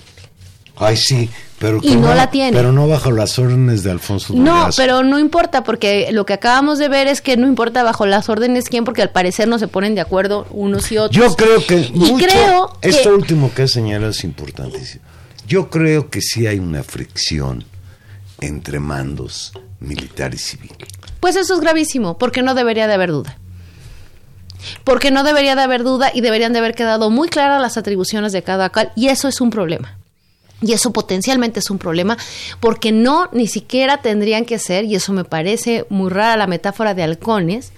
Ay, sí, pero y no, la tiene. Pero no bajo las órdenes de Alfonso No, pero no importa, porque lo que acabamos de ver es que no importa bajo las órdenes quién, porque al parecer no se ponen de acuerdo unos y otros. Yo creo que mucho, creo esto último que has señalado es importantísimo. Yo creo que sí hay una fricción entre mandos militar y civil. Pues eso es gravísimo, porque no debería de haber duda. Porque no debería de haber duda y deberían de haber quedado muy claras las atribuciones de cada cual, y eso es un problema. Y eso potencialmente es un problema porque no ni siquiera tendrían que ser, y eso me parece muy rara la metáfora de halcones,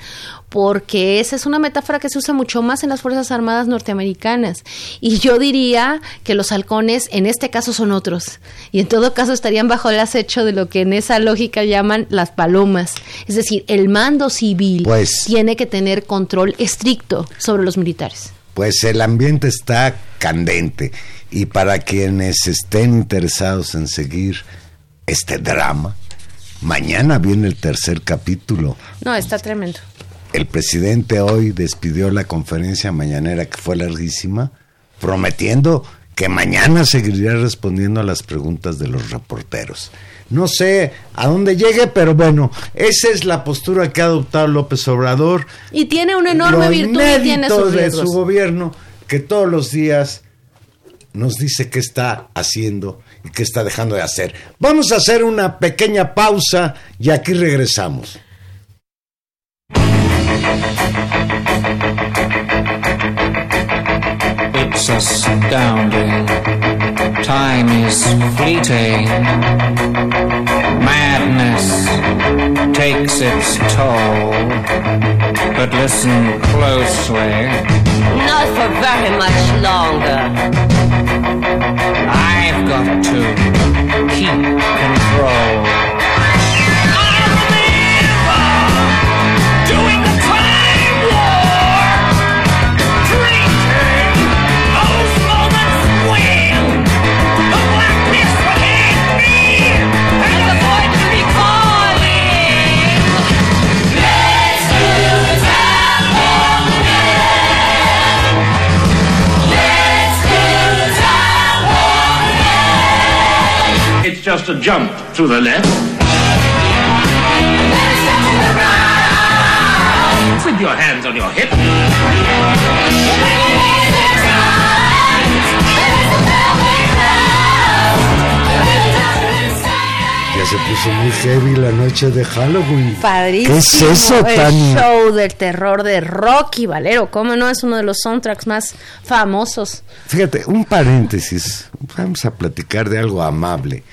porque esa es una metáfora que se usa mucho más en las Fuerzas Armadas norteamericanas. Y yo diría que los halcones en este caso son otros. Y en todo caso estarían bajo el acecho de lo que en esa lógica llaman las palomas. Es decir, el mando civil Pues- tiene que tener control estricto sobre los militares. Pues el ambiente está candente y para quienes estén interesados en seguir este drama, mañana viene el tercer capítulo. No, está tremendo. El presidente hoy despidió la conferencia mañanera que fue larguísima, prometiendo que mañana seguiría respondiendo a las preguntas de los reporteros. No sé a dónde llegue, pero bueno, esa es la postura que ha adoptado López Obrador. Y tiene una enorme Lo virtud y tiene de su gobierno que todos los días nos dice qué está haciendo y qué está dejando de hacer. Vamos a hacer una pequeña pausa y aquí regresamos. It's astounding. Time is fleeting. Madness takes its toll. But listen closely. Not for very much longer. To keep just a jump to the left. With your hands on your hips. Ya se puso muy heavy la noche de Halloween. Padrísimo. ¿Qué es eso, el Tania? show del terror de Rocky Valero. ¿Cómo no? Es uno de los soundtracks más famosos. Fíjate, un paréntesis. Vamos a platicar de algo amable.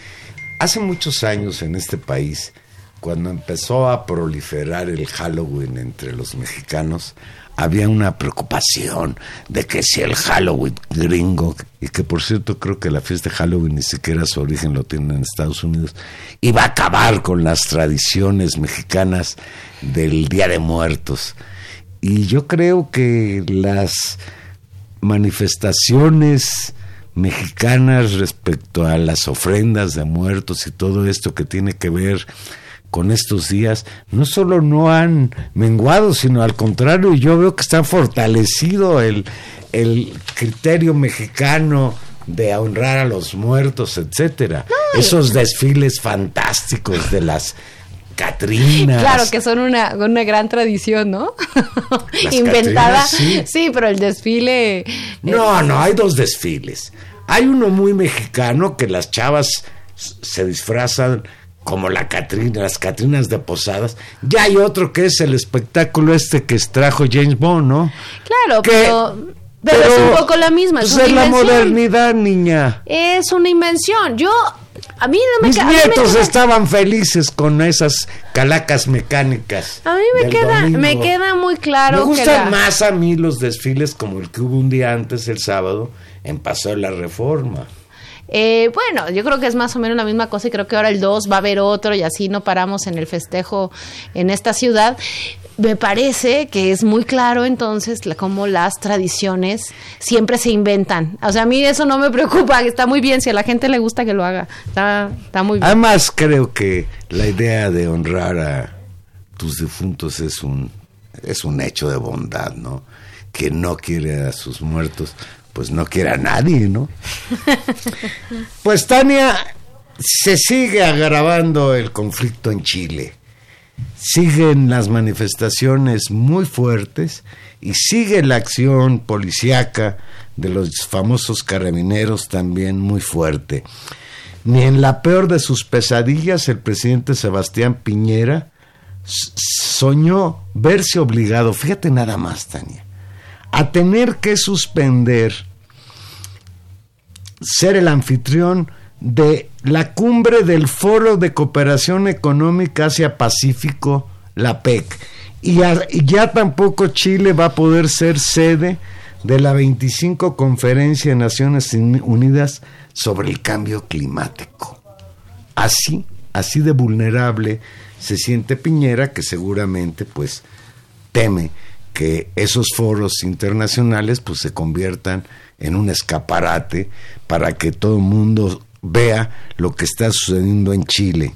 Hace muchos años en este país, cuando empezó a proliferar el Halloween entre los mexicanos, había una preocupación de que si el Halloween gringo, y que por cierto creo que la fiesta de Halloween ni siquiera su origen lo tiene en Estados Unidos, iba a acabar con las tradiciones mexicanas del Día de Muertos. Y yo creo que las manifestaciones mexicanas respecto a las ofrendas de muertos y todo esto que tiene que ver con estos días, no solo no han menguado, sino al contrario, yo veo que está fortalecido el, el criterio mexicano de honrar a los muertos, etcétera. Esos desfiles fantásticos de las Catrinas. Claro que son una, una gran tradición, ¿no? Inventada. Catrinas, sí. sí, pero el desfile. No, no, hay dos desfiles. Hay uno muy mexicano que las chavas se disfrazan como la Catrina, las Catrinas de Posadas. Ya hay otro que es el espectáculo este que extrajo James Bond, ¿no? Claro, Que- pero, pero, es un poco la misma. Pues es una es la modernidad, niña. Es una invención. Yo. A mí no me Mis me nietos estaban felices con esas calacas mecánicas. A mí me queda, domingo. me queda muy claro Me que gustan la- más a mí los desfiles como el que hubo un día antes, el sábado, en Paso de la Reforma. Eh, bueno, yo creo que es más o menos la misma cosa y creo que ahora el 2 va a haber otro y así no paramos en el festejo en esta ciudad. Me parece que es muy claro entonces la- cómo las tradiciones siempre se inventan. O sea, a mí eso no me preocupa, está muy bien, si a la gente le gusta que lo haga, está, está muy bien. Además, creo que la idea de honrar a tus difuntos es un, es un hecho de bondad, ¿no? Quien no quiere a sus muertos, pues no quiere a nadie, ¿no? Pues Tania, se sigue agravando el conflicto en Chile. Siguen las manifestaciones muy fuertes y sigue la acción policíaca de los famosos carabineros también muy fuerte. Ni en la peor de sus pesadillas el presidente Sebastián Piñera soñó verse obligado, fíjate nada más, Tania, a tener que suspender ser el anfitrión de la cumbre del Foro de Cooperación Económica Asia-Pacífico, la PEC. Y ya, tampoco Chile va a poder ser sede de la 25 Conferencia de Naciones Unidas sobre el Cambio Climático. Así, así de vulnerable se siente Piñera, que seguramente pues teme que esos foros internacionales pues se conviertan en un escaparate para que todo el mundo vea lo que está sucediendo en Chile.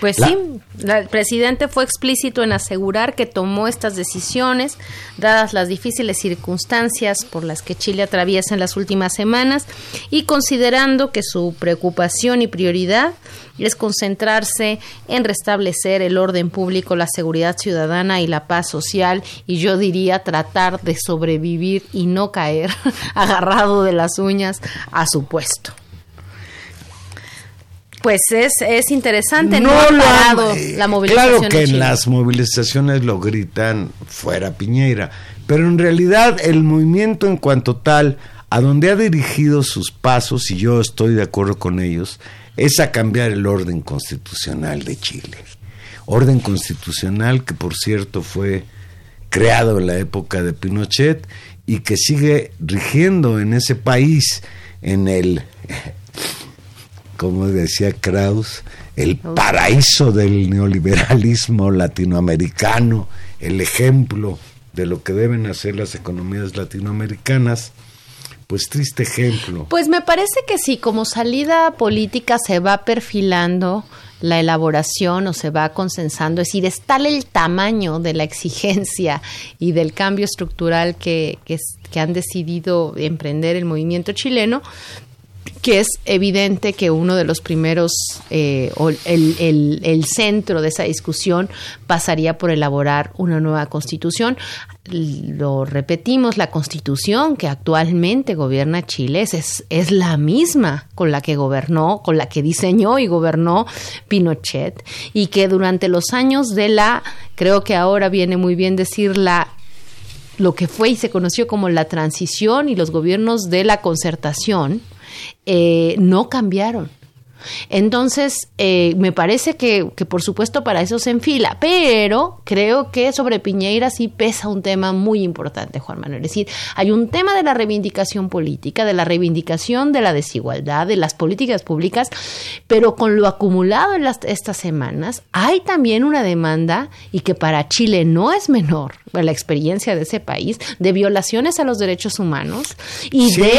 Pues La- sí, la- el presidente fue explícito en asegurar que tomó estas decisiones, dadas las difíciles circunstancias por las que Chile atraviesa en las últimas semanas, y considerando que su preocupación y prioridad es concentrarse en restablecer el orden público, la seguridad ciudadana y la paz social, y yo diría tratar de sobrevivir y no caer agarrado de las uñas a su puesto. Pues es, es interesante, no, ha lo han- parado eh, la movilización. Claro que en en Chile. las movilizaciones lo gritan fuera Piñera, pero en realidad el movimiento en cuanto tal, a donde ha dirigido sus pasos, y yo estoy de acuerdo con ellos, es a cambiar el orden constitucional de Chile. Orden constitucional que por cierto fue creado en la época de Pinochet y que sigue rigiendo en ese país, en el como decía Kraus, el paraíso del neoliberalismo latinoamericano, el ejemplo de lo que deben hacer las economías latinoamericanas, pues triste ejemplo. Pues me parece que sí, como salida política se va perfilando la elaboración o se va consensando, es decir, es tal el tamaño de la exigencia y del cambio estructural que, que han decidido emprender el movimiento chileno, que es evidente que uno de los primeros, eh, o el, el- el centro de esa discusión pasaría por elaborar una nueva constitución. Lo repetimos, la constitución que actualmente gobierna Chile es- es, la misma con la que gobernó, con la que diseñó y gobernó Pinochet, y que durante los años de la, creo que ahora viene muy bien decir la lo que fue y se conoció como la transición y los gobiernos de la concertación eh, no cambiaron. Entonces, eh, me parece que, que por supuesto para eso se enfila, pero creo que sobre Piñeira sí pesa un tema muy importante, Juan Manuel. Es decir, hay un tema de la reivindicación política, de la reivindicación de la desigualdad, de las políticas públicas, pero con lo acumulado en las, estas semanas, hay también una demanda, y que para Chile no es menor, la experiencia de ese país, de violaciones a los derechos humanos y Sí, de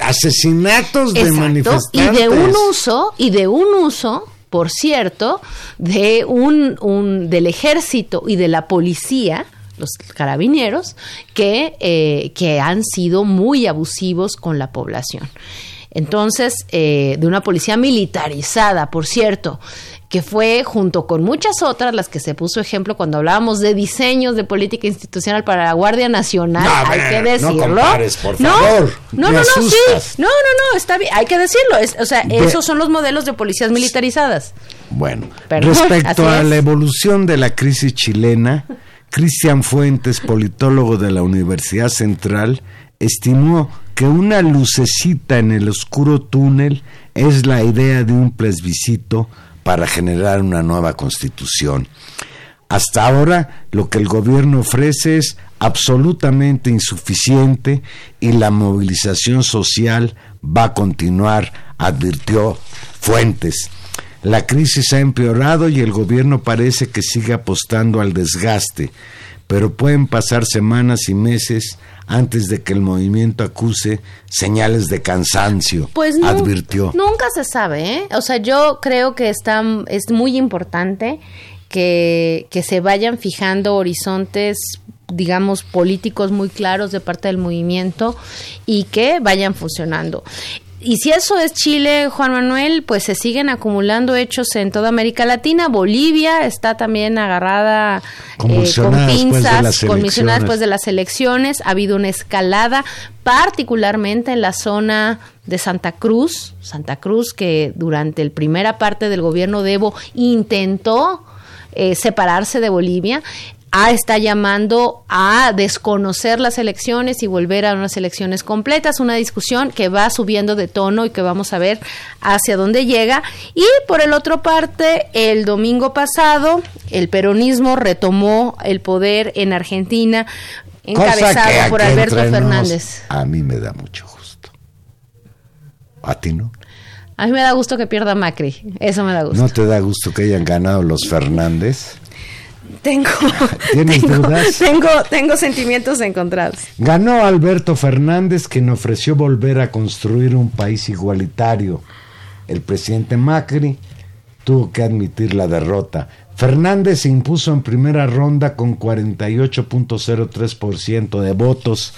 asesinatos de Exacto, manifestantes. y de un uso y de un uso por cierto de un, un del ejército y de la policía los carabineros que eh, que han sido muy abusivos con la población entonces eh, de una policía militarizada por cierto que fue junto con muchas otras las que se puso ejemplo cuando hablábamos de diseños de política institucional para la Guardia Nacional, No, hay que no decirlo. compares, por No, favor, No, me no, no, sí. No, no, no, está bien, hay que decirlo. Es- o sea, De- esos son los modelos de policías militarizadas. Bueno, Perdón, respecto a es. la evolución de la crisis chilena, Cristian Fuentes, politólogo de la Universidad Central, estimó que una lucecita en el oscuro túnel es la idea de un plebiscito para generar una nueva constitución. Hasta ahora lo que el gobierno ofrece es absolutamente insuficiente y la movilización social va a continuar, advirtió Fuentes. La crisis ha empeorado y el gobierno parece que sigue apostando al desgaste, pero pueden pasar semanas y meses antes de que el movimiento acuse señales de cansancio, Pues nu- advirtió. Nunca se sabe, ¿eh? O sea, yo creo que está, es muy importante que, que se vayan fijando horizontes digamos políticos muy claros de parte del movimiento y que vayan funcionando. Y si eso es Chile, Juan Manuel, pues se siguen acumulando hechos en toda América Latina. Bolivia está también agarrada eh, con de pinzas, convulsionada elecciones. después de las elecciones. Ha habido una escalada, particularmente en la zona de Santa Cruz. Santa Cruz, que durante la primera parte del gobierno de Evo intentó eh, separarse de Bolivia. A está llamando a desconocer las elecciones y volver a unas elecciones completas, una discusión que va subiendo de tono y que vamos a ver hacia dónde llega. Y por el otro parte, el domingo pasado, el peronismo retomó el poder en Argentina, encabezado por Alberto Fernández. A mí me da mucho gusto. ¿A ti no? A mí me da gusto que pierda Macri, eso me da gusto. ¿No te da gusto que hayan ganado los Fernández? Tengo, ¿Tienes tengo, dudas? tengo, tengo sentimientos encontrados. Ganó Alberto Fernández, quien ofreció volver a construir un país igualitario. El presidente Macri tuvo que admitir la derrota. Fernández se impuso en primera ronda con 48.03% de votos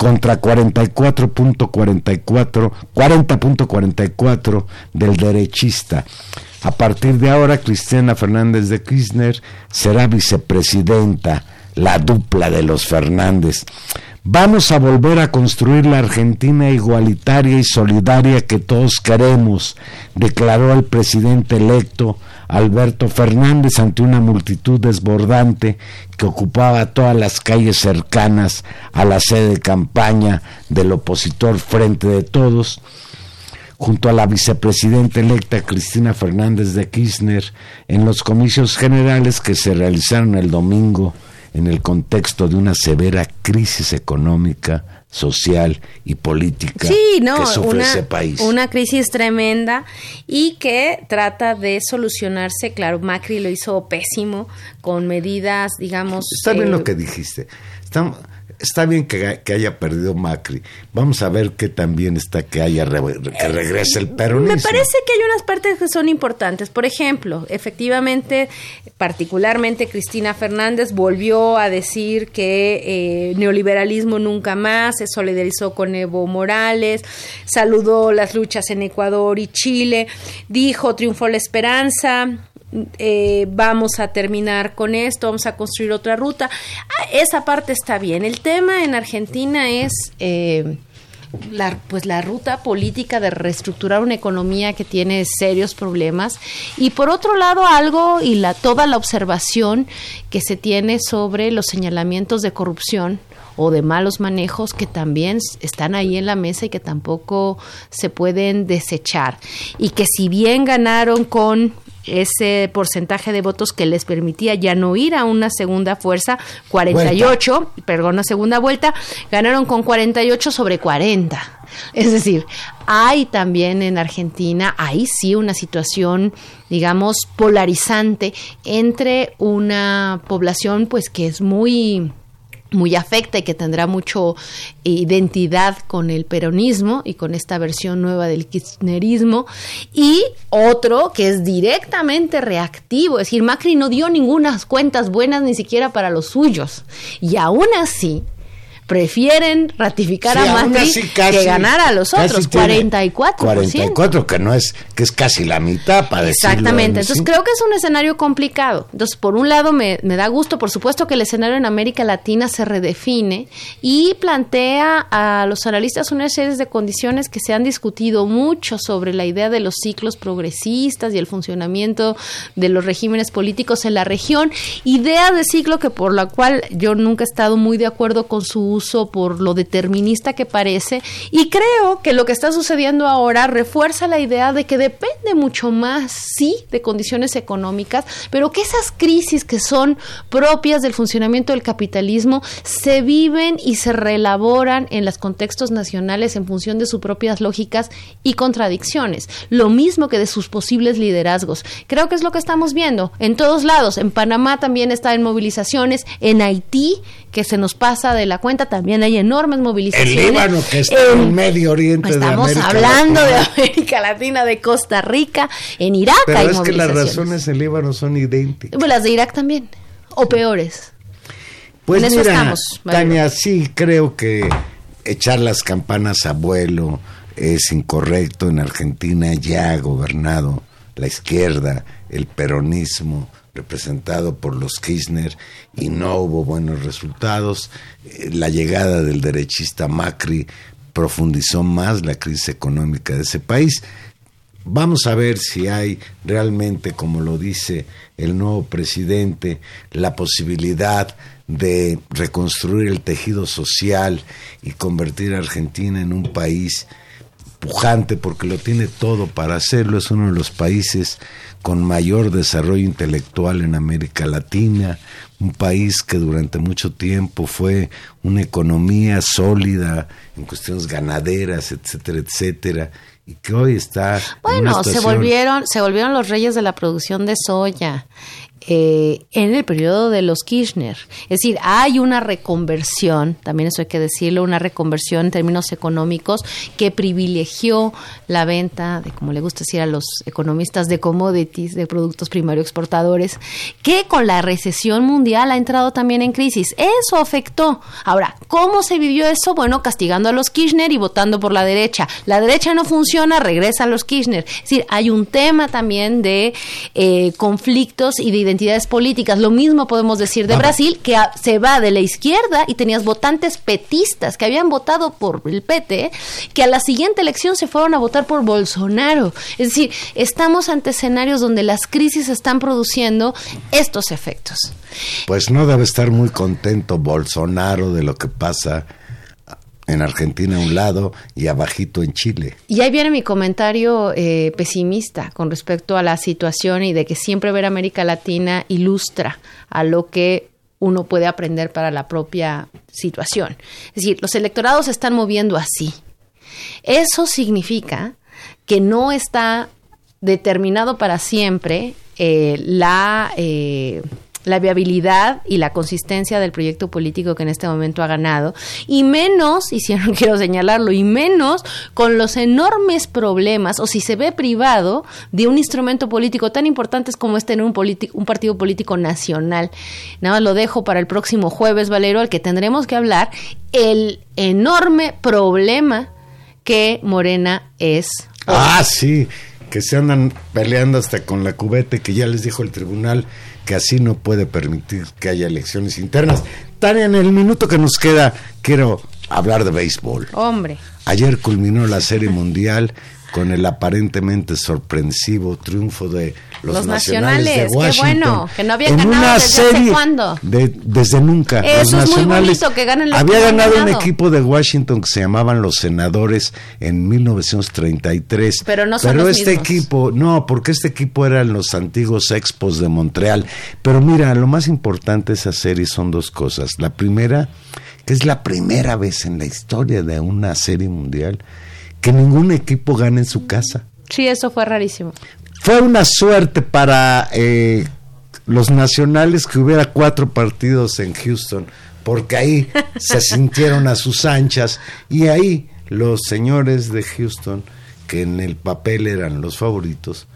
contra 44.44 40.44 del derechista. A partir de ahora, Cristina Fernández de Kirchner será vicepresidenta, la dupla de los Fernández. Vamos a volver a construir la Argentina igualitaria y solidaria que todos queremos, declaró el presidente electo Alberto Fernández ante una multitud desbordante que ocupaba todas las calles cercanas a la sede de campaña del opositor Frente de Todos junto a la vicepresidenta electa Cristina Fernández de Kirchner en los comicios generales que se realizaron el domingo en el contexto de una severa crisis económica, social y política Sí, no, que sufre una, ese país. una crisis tremenda y que trata de solucionarse. Claro, Macri lo hizo pésimo con medidas, digamos. Está bien eh, lo que dijiste. Está, está bien que, que haya perdido Macri. Vamos a ver qué también está que haya re- que regrese el peronismo. Me parece que hay unas partes que son importantes. Por ejemplo, efectivamente, particularmente Cristina Fernández volvió a decir que eh, neoliberalismo nunca más, se solidarizó con Evo Morales, saludó las luchas en Ecuador y Chile, dijo triunfó la esperanza. Eh, vamos a terminar con esto, vamos a construir otra ruta. Ah, esa parte está bien. El tema en Argentina es eh, la, pues la ruta política de reestructurar una economía que tiene serios problemas y por otro lado algo y la toda la observación que se tiene sobre los señalamientos de corrupción o de malos manejos que también están ahí en la mesa y que tampoco se pueden desechar y que si bien ganaron con ese porcentaje de votos que les permitía ya no ir a una segunda fuerza 48 perdón, una segunda vuelta, ganaron con 48 sobre 40. Es decir, hay también en Argentina, ahí sí una situación, digamos, polarizante entre una población pues que es muy muy afecta y que tendrá mucho identidad con el peronismo y con esta versión nueva del kirchnerismo. Y otro que es directamente reactivo, es decir, Macri no dio ninguna cuentas buenas ni siquiera para los suyos. Y aún así prefieren ratificar Sí, a Macri casi- que ganar a los otros, tiene 44%. 44, que no es, que es casi la mitad para decirlo Exactamente, en entonces creo que es un escenario complicado. Entonces, por un lado me, me da gusto, por supuesto que el escenario en América Latina se redefine y plantea a los analistas una serie de condiciones que se han discutido mucho sobre la idea de los ciclos progresistas y el funcionamiento de los regímenes políticos en la región, idea de ciclo que por la cual yo nunca he estado muy de acuerdo con su por lo determinista que parece y creo que lo que está sucediendo ahora refuerza la idea de que depende mucho más, sí, de condiciones económicas, pero que esas crisis que son propias del funcionamiento del capitalismo se viven y se reelaboran en los contextos nacionales en función de sus propias lógicas y contradicciones, lo mismo que de sus posibles liderazgos. Creo que es lo que estamos viendo en todos lados. En Panamá también está en movilizaciones, en Haití, que se nos pasa de la cuenta, también hay enormes El movilizaciones. Líbano, que está en el Medio Oriente de Estamos América hablando Latina. de América Latina, de Costa Rica, en Irak hay Pero es que las razones en Líbano son idénticas. Pues las de Irak también, o peores. Pues En eso mira, estamos, Mario. Tania, sí creo que echar las campanas a vuelo es incorrecto. En Argentina ya ha gobernado la izquierda, el peronismo, representado por los Kirchner, y no hubo buenos resultados. Eh, La llegada del derechista Macri profundizó más la crisis económica de ese país. vamos a ver si hay realmente, como lo dice el nuevo presidente, la posibilidad de reconstruir el tejido social y convertir a Argentina en un país pujante porque lo tiene todo para hacerlo. Es uno de los países con mayor desarrollo intelectual en América Latina, un país que durante mucho tiempo fue una economía sólida en cuestiones ganaderas, etcétera, etcétera, y que hoy está en una Bueno, se situación- volvieron, se volvieron los reyes de la producción de soya eh, en el periodo de los Kirchner. Es decir, hay una reconversión, también eso hay que decirlo, una reconversión en términos económicos que privilegió la venta de, como le gusta decir a los economistas, de commodities, de productos primarios exportadores, que con la recesión mundial ha entrado también en crisis. Eso afectó. Ahora, ¿cómo se vivió eso? Bueno, castigando a los Kirchner y votando por la derecha. La derecha no funciona, regresa a los Kirchner. Es decir, hay un tema también de eh, conflictos y de identidades políticas. Lo mismo podemos decir de. Brasil, que a- se va de la izquierda y tenías votantes petistas que habían votado por el PT, que a la siguiente elección se fueron a votar por Bolsonaro. Es decir, estamos ante escenarios donde las crisis están produciendo estos efectos. Pues no debe estar muy contento Bolsonaro de lo que pasa en Argentina a un lado y abajito en Chile. Y ahí viene mi comentario eh, pesimista con respecto a la situación y de que siempre ver América Latina ilustra a lo que uno puede aprender para la propia situación. Es decir, los electorados se están moviendo así. Eso significa que no está determinado para siempre eh, la, eh, la viabilidad y la consistencia del proyecto político que en este momento ha ganado, y menos, y si no quiero señalarlo, y menos con los enormes problemas, o si se ve privado de un instrumento político tan importante como es tener un, un partido político nacional. Nada más lo dejo para el próximo jueves, Valero, al que tendremos que hablar el enorme problema que Morena es. Ah, sí, que se andan peleando hasta con la cubeta y que ya les dijo el tribunal que así no puede permitir que haya elecciones internas. Tania, en el minuto que nos queda, quiero hablar de béisbol. Hombre. Ayer culminó la Serie Mundial con el aparentemente sorpresivo triunfo de los, Los nacionales, nacionales, de qué bueno, que no habían en ganado una desde hace serie cuándo. de- desde nunca. Eso los es muy nacionales bonito, que ganen los Había que ganado un equipo de Washington que se llamaban los Senadores en 1933. Pero no son Pero los este mismos. equipo, no, porque este equipo eran los antiguos Expos de Montreal. Pero mira, lo más importante de esa serie son dos cosas. La primera, que es la primera vez en la historia de una serie mundial que ningún equipo gana en su casa. Sí, eso fue rarísimo. Fue una suerte para eh, los nacionales que hubiera cuatro partidos en Houston, porque ahí se sintieron a sus anchas y ahí los señores de Houston, que en el papel eran los favoritos,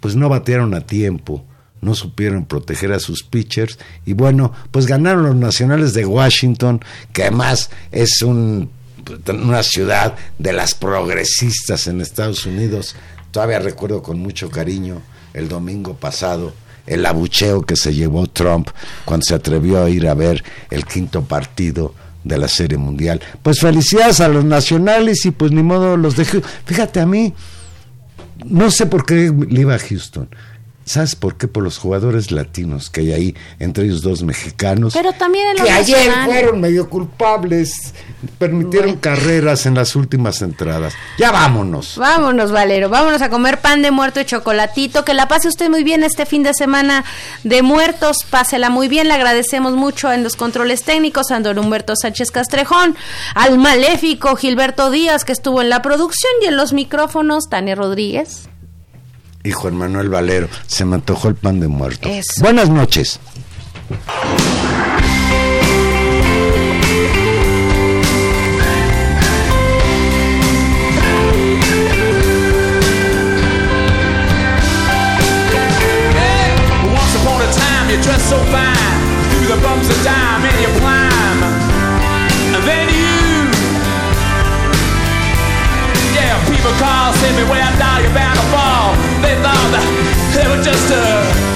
pues no batearon a tiempo, no supieron proteger a sus pitchers y bueno, pues ganaron los nacionales de Washington, que además es un, una ciudad de las progresistas en Estados Unidos. Todavía recuerdo con mucho cariño el domingo pasado el abucheo que se llevó Trump cuando se atrevió a ir a ver el quinto partido de la Serie Mundial. Pues felicidades a los nacionales y pues ni modo los de Houston. Fíjate a mí, no sé por qué le iba a Houston. ¿Sabes por qué? Por los jugadores latinos que hay ahí, entre ellos dos mexicanos. Pero también en que ayer nacional. fueron medio culpables, permitieron carreras en las últimas entradas. Ya vámonos. Vámonos, Valero, vámonos a comer pan de muerto y chocolatito. Que la pase usted muy bien este fin de semana de muertos. Pásela muy bien. Le agradecemos mucho en los controles técnicos a don Humberto Sánchez Castrejón, al maléfico Gilberto Díaz, que estuvo en la producción, y en los micrófonos, Tania Rodríguez. Y Juan Manuel Valero, se me antojó el pan de muerto. Eso. Buenas noches. Once upon a time, you dressed so fine, through the bumps of dime and you climb. And then you, yeah, people call, say me where I die, you're bound to fall. Manchester.